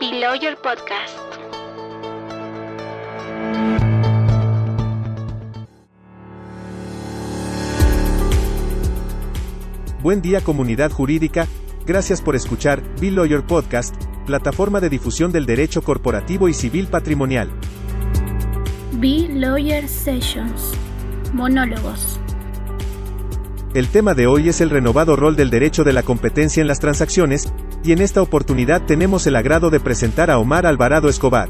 Below Your Podcast. Buen día comunidad jurídica, gracias por escuchar Bill Lawyer Podcast, plataforma de difusión del derecho corporativo y civil patrimonial. Be Lawyer Sessions. Monólogos. El tema de hoy es el renovado rol del derecho de la competencia en las transacciones, y en esta oportunidad tenemos el agrado de presentar a Omar Alvarado Escobar.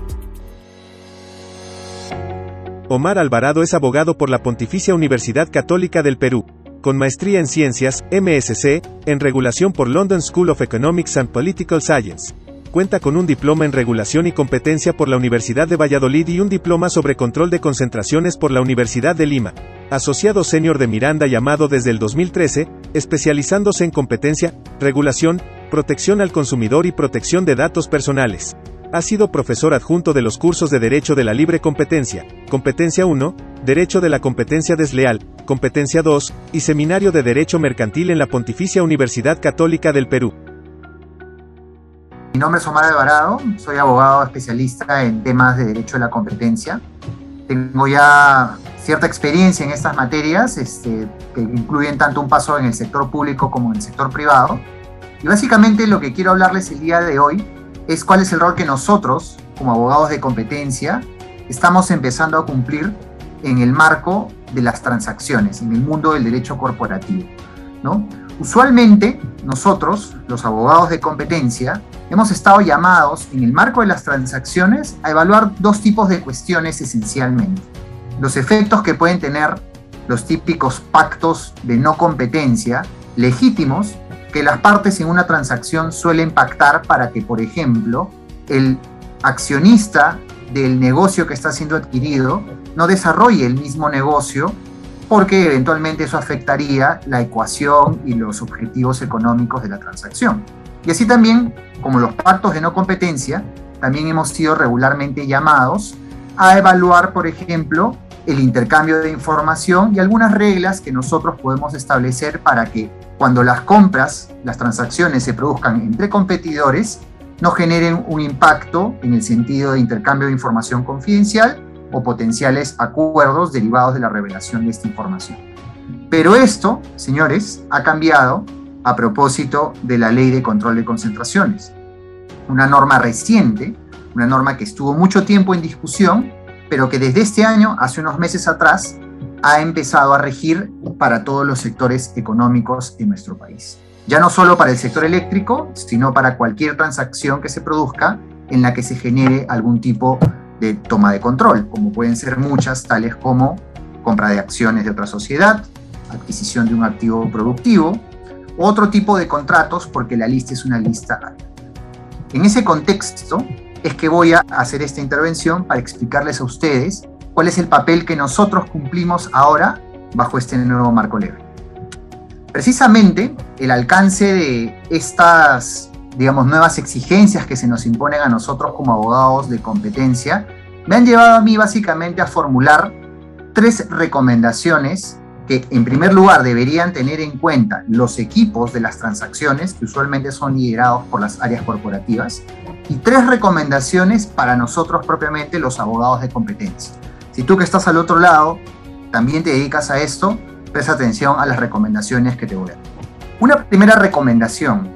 Omar Alvarado es abogado por la Pontificia Universidad Católica del Perú, con maestría en Ciencias, MSc, en Regulación por London School of Economics and Political Science. Cuenta con un diploma en Regulación y Competencia por la Universidad de Valladolid y un diploma sobre Control de Concentraciones por la Universidad de Lima. Asociado senior de Miranda llamado desde el 2013, especializándose en competencia, regulación, protección al consumidor y protección de datos personales. Ha sido profesor adjunto de los cursos de Derecho de la Libre Competencia, Competencia 1, Derecho de la Competencia Desleal, Competencia 2, y Seminario de Derecho Mercantil en la Pontificia Universidad Católica del Perú. Mi nombre es Omar Alvarado, soy abogado especialista en temas de derecho de la competencia. Tengo ya cierta experiencia en estas materias, este, que incluyen tanto un paso en el sector público como en el sector privado. Y básicamente lo que quiero hablarles el día de hoy es cuál es el rol que nosotros, como abogados de competencia, estamos empezando a cumplir en el marco de las transacciones, en el mundo del derecho corporativo. ¿no? Usualmente, nosotros, los abogados de competencia, hemos estado llamados en el marco de las transacciones a evaluar dos tipos de cuestiones esencialmente. Los efectos que pueden tener los típicos pactos de no competencia legítimos que las partes en una transacción suelen pactar para que, por ejemplo, el accionista del negocio que está siendo adquirido no desarrolle el mismo negocio porque eventualmente eso afectaría la ecuación y los objetivos económicos de la transacción. Y así también, como los pactos de no competencia, también hemos sido regularmente llamados a evaluar, por ejemplo, el intercambio de información y algunas reglas que nosotros podemos establecer para que cuando las compras, las transacciones se produzcan entre competidores, no generen un impacto en el sentido de intercambio de información confidencial o potenciales acuerdos derivados de la revelación de esta información. Pero esto, señores, ha cambiado a propósito de la ley de control de concentraciones. Una norma reciente, una norma que estuvo mucho tiempo en discusión, pero que desde este año, hace unos meses atrás, ha empezado a regir para todos los sectores económicos en nuestro país. Ya no solo para el sector eléctrico, sino para cualquier transacción que se produzca en la que se genere algún tipo de toma de control, como pueden ser muchas, tales como compra de acciones de otra sociedad, adquisición de un activo productivo, otro tipo de contratos porque la lista es una lista. En ese contexto es que voy a hacer esta intervención para explicarles a ustedes cuál es el papel que nosotros cumplimos ahora bajo este nuevo marco legal. Precisamente el alcance de estas digamos, nuevas exigencias que se nos imponen a nosotros como abogados de competencia, me han llevado a mí básicamente a formular tres recomendaciones que en primer lugar deberían tener en cuenta los equipos de las transacciones, que usualmente son liderados por las áreas corporativas, y tres recomendaciones para nosotros propiamente los abogados de competencia. Si tú que estás al otro lado también te dedicas a esto, presta atención a las recomendaciones que te voy a dar. Una primera recomendación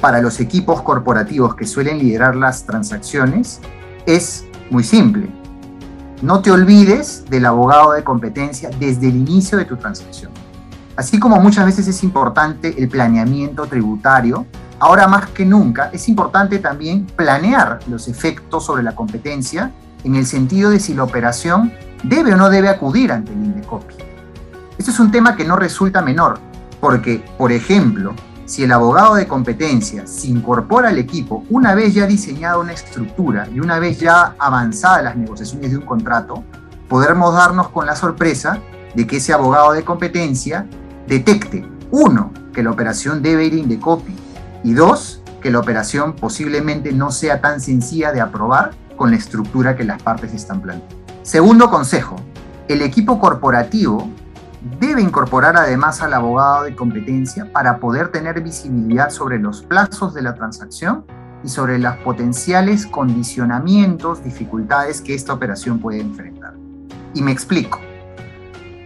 para los equipos corporativos que suelen liderar las transacciones es muy simple. No te olvides del abogado de competencia desde el inicio de tu transacción. Así como muchas veces es importante el planeamiento tributario, ahora más que nunca es importante también planear los efectos sobre la competencia en el sentido de si la operación debe o no debe acudir ante el INDECOPI. Esto es un tema que no resulta menor, porque, por ejemplo, si el abogado de competencia se incorpora al equipo una vez ya diseñada una estructura y una vez ya avanzadas las negociaciones de un contrato, podremos darnos con la sorpresa de que ese abogado de competencia detecte, uno, que la operación debe ir in the copy y dos, que la operación posiblemente no sea tan sencilla de aprobar con la estructura que las partes están planteando. Segundo consejo, el equipo corporativo debe incorporar además al abogado de competencia para poder tener visibilidad sobre los plazos de la transacción y sobre los potenciales condicionamientos, dificultades que esta operación puede enfrentar. Y me explico.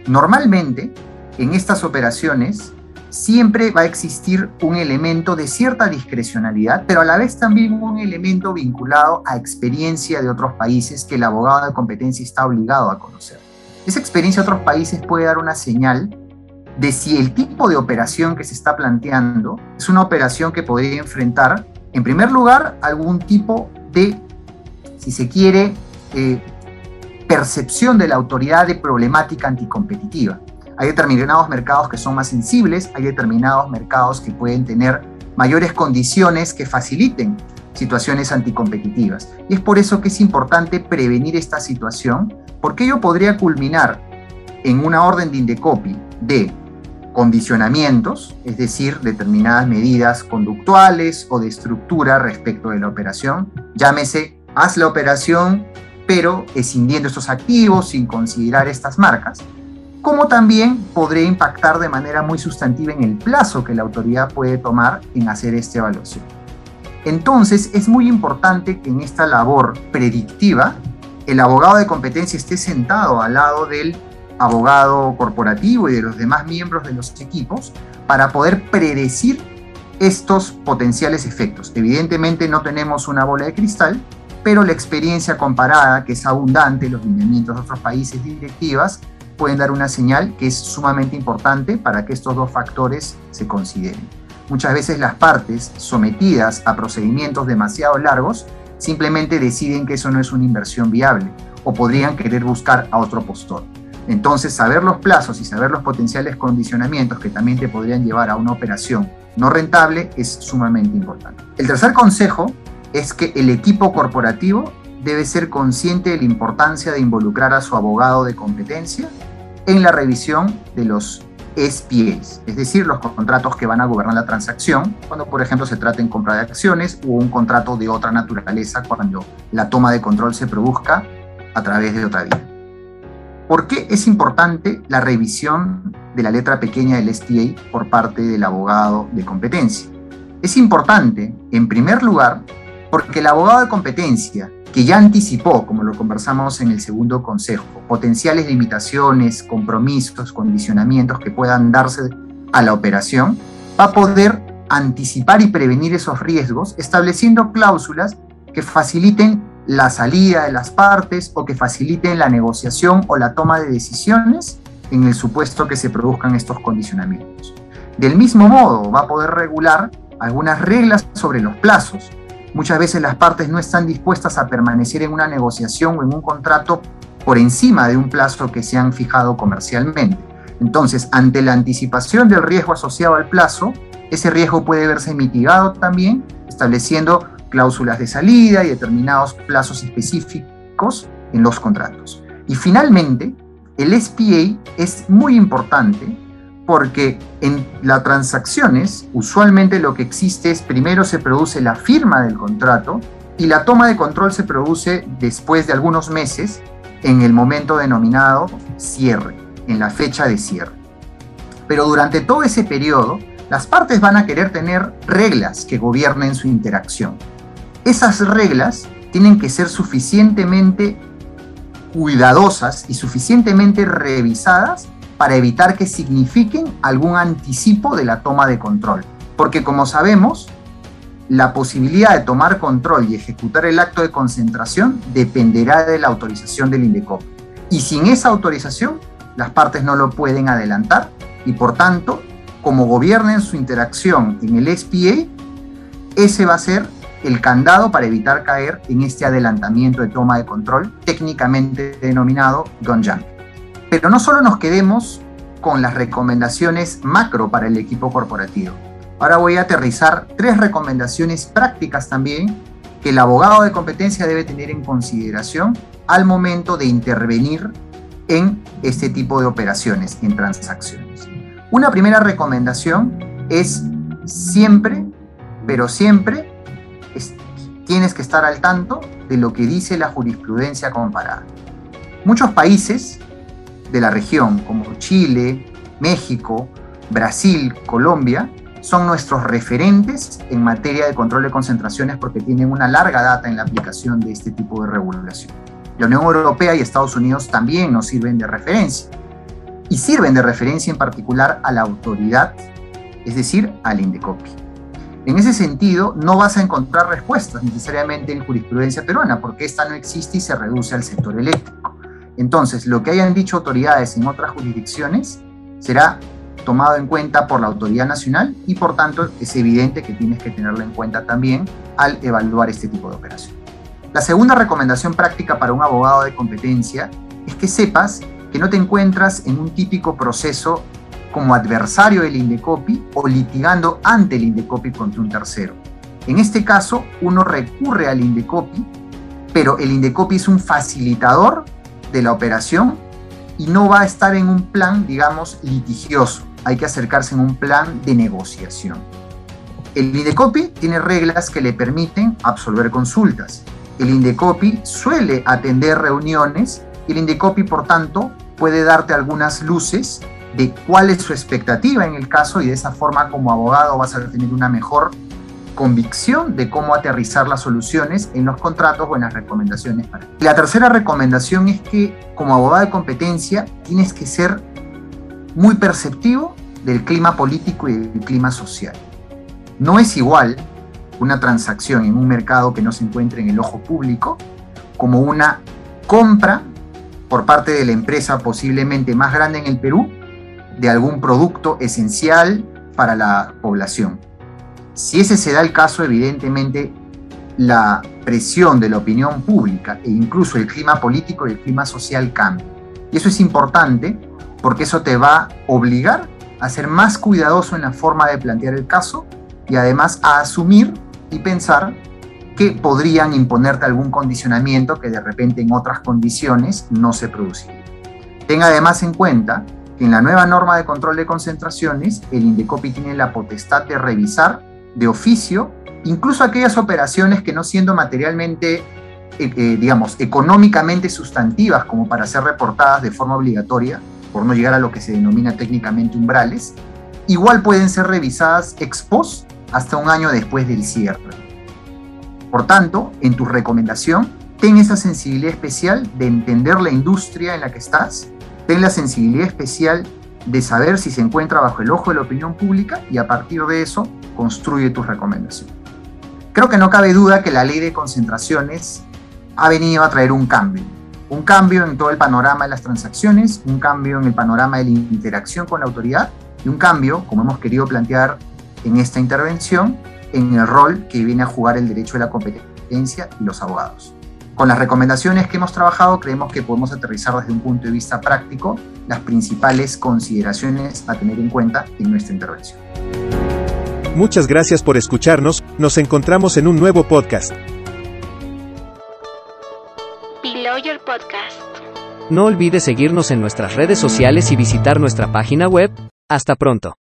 Normalmente, en estas operaciones, siempre va a existir un elemento de cierta discrecionalidad, pero a la vez también un elemento vinculado a experiencia de otros países que el abogado de competencia está obligado a conocer. Esa experiencia de otros países puede dar una señal de si el tipo de operación que se está planteando es una operación que podría enfrentar, en primer lugar, algún tipo de, si se quiere, eh, percepción de la autoridad de problemática anticompetitiva. Hay determinados mercados que son más sensibles, hay determinados mercados que pueden tener mayores condiciones que faciliten situaciones anticompetitivas. Y es por eso que es importante prevenir esta situación, porque ello podría culminar en una orden de Indecopi de condicionamientos, es decir, determinadas medidas conductuales o de estructura respecto de la operación. Llámese, haz la operación, pero escindiendo estos activos sin considerar estas marcas, como también podría impactar de manera muy sustantiva en el plazo que la autoridad puede tomar en hacer esta evaluación. Entonces, es muy importante que en esta labor predictiva, el abogado de competencia esté sentado al lado del abogado corporativo y de los demás miembros de los equipos para poder predecir estos potenciales efectos. Evidentemente no tenemos una bola de cristal, pero la experiencia comparada, que es abundante, los lineamientos de otros países directivas, pueden dar una señal que es sumamente importante para que estos dos factores se consideren. Muchas veces las partes sometidas a procedimientos demasiado largos simplemente deciden que eso no es una inversión viable o podrían querer buscar a otro postor. Entonces, saber los plazos y saber los potenciales condicionamientos que también te podrían llevar a una operación no rentable es sumamente importante. El tercer consejo es que el equipo corporativo debe ser consciente de la importancia de involucrar a su abogado de competencia en la revisión de los SPAs, es decir, los contratos que van a gobernar la transacción, cuando por ejemplo se trata en compra de acciones o un contrato de otra naturaleza cuando la toma de control se produzca a través de otra vía. ¿Por qué es importante la revisión de la letra pequeña del STA por parte del abogado de competencia? Es importante, en primer lugar, porque el abogado de competencia, que ya anticipó, como lo conversamos en el segundo consejo, potenciales limitaciones, compromisos, condicionamientos que puedan darse a la operación, va a poder anticipar y prevenir esos riesgos estableciendo cláusulas que faciliten la salida de las partes o que faciliten la negociación o la toma de decisiones en el supuesto que se produzcan estos condicionamientos. Del mismo modo, va a poder regular algunas reglas sobre los plazos. Muchas veces las partes no están dispuestas a permanecer en una negociación o en un contrato por encima de un plazo que se han fijado comercialmente. Entonces, ante la anticipación del riesgo asociado al plazo, ese riesgo puede verse mitigado también estableciendo cláusulas de salida y determinados plazos específicos en los contratos. Y finalmente, el SPA es muy importante porque en las transacciones usualmente lo que existe es primero se produce la firma del contrato y la toma de control se produce después de algunos meses en el momento denominado cierre, en la fecha de cierre. Pero durante todo ese periodo, las partes van a querer tener reglas que gobiernen su interacción esas reglas tienen que ser suficientemente cuidadosas y suficientemente revisadas para evitar que signifiquen algún anticipo de la toma de control. Porque como sabemos, la posibilidad de tomar control y ejecutar el acto de concentración dependerá de la autorización del INDECOP. Y sin esa autorización, las partes no lo pueden adelantar y por tanto, como gobiernen su interacción en el SPA, ese va a ser el candado para evitar caer en este adelantamiento de toma de control, técnicamente denominado jump. Pero no solo nos quedemos con las recomendaciones macro para el equipo corporativo. Ahora voy a aterrizar tres recomendaciones prácticas también que el abogado de competencia debe tener en consideración al momento de intervenir en este tipo de operaciones, en transacciones. Una primera recomendación es siempre, pero siempre, tienes que estar al tanto de lo que dice la jurisprudencia comparada. Muchos países de la región, como Chile, México, Brasil, Colombia, son nuestros referentes en materia de control de concentraciones porque tienen una larga data en la aplicación de este tipo de regulación. La Unión Europea y Estados Unidos también nos sirven de referencia y sirven de referencia en particular a la autoridad, es decir, al INDECOPI. En ese sentido, no vas a encontrar respuestas necesariamente en jurisprudencia peruana, porque esta no existe y se reduce al sector eléctrico. Entonces, lo que hayan dicho autoridades en otras jurisdicciones será tomado en cuenta por la autoridad nacional y por tanto es evidente que tienes que tenerlo en cuenta también al evaluar este tipo de operación. La segunda recomendación práctica para un abogado de competencia es que sepas que no te encuentras en un típico proceso como adversario del Indecopi o litigando ante el Indecopi contra un tercero. En este caso, uno recurre al Indecopi, pero el Indecopi es un facilitador de la operación y no va a estar en un plan, digamos, litigioso. Hay que acercarse en un plan de negociación. El Indecopi tiene reglas que le permiten absolver consultas. El Indecopi suele atender reuniones el Indecopi, por tanto, puede darte algunas luces de cuál es su expectativa en el caso y de esa forma como abogado vas a tener una mejor convicción de cómo aterrizar las soluciones en los contratos o en las recomendaciones. Para la tercera recomendación es que como abogado de competencia tienes que ser muy perceptivo del clima político y del clima social. No es igual una transacción en un mercado que no se encuentre en el ojo público como una compra por parte de la empresa posiblemente más grande en el Perú de algún producto esencial para la población. Si ese se da el caso, evidentemente la presión de la opinión pública e incluso el clima político y el clima social cambia. Y eso es importante porque eso te va a obligar a ser más cuidadoso en la forma de plantear el caso y además a asumir y pensar que podrían imponerte algún condicionamiento que de repente en otras condiciones no se produciría. Tenga además en cuenta que en la nueva norma de control de concentraciones, el INDECOPI tiene la potestad de revisar de oficio incluso aquellas operaciones que no siendo materialmente, eh, eh, digamos, económicamente sustantivas como para ser reportadas de forma obligatoria, por no llegar a lo que se denomina técnicamente umbrales, igual pueden ser revisadas ex post hasta un año después del cierre. Por tanto, en tu recomendación, ten esa sensibilidad especial de entender la industria en la que estás, ten la sensibilidad especial de saber si se encuentra bajo el ojo de la opinión pública y a partir de eso construye tu recomendación. Creo que no cabe duda que la ley de concentraciones ha venido a traer un cambio. Un cambio en todo el panorama de las transacciones, un cambio en el panorama de la interacción con la autoridad y un cambio, como hemos querido plantear en esta intervención, en el rol que viene a jugar el derecho de la competencia y los abogados. Con las recomendaciones que hemos trabajado, creemos que podemos aterrizar desde un punto de vista práctico las principales consideraciones a tener en cuenta en nuestra intervención. Muchas gracias por escucharnos, nos encontramos en un nuevo podcast. Below Your Podcast. No olvides seguirnos en nuestras redes sociales y visitar nuestra página web. Hasta pronto.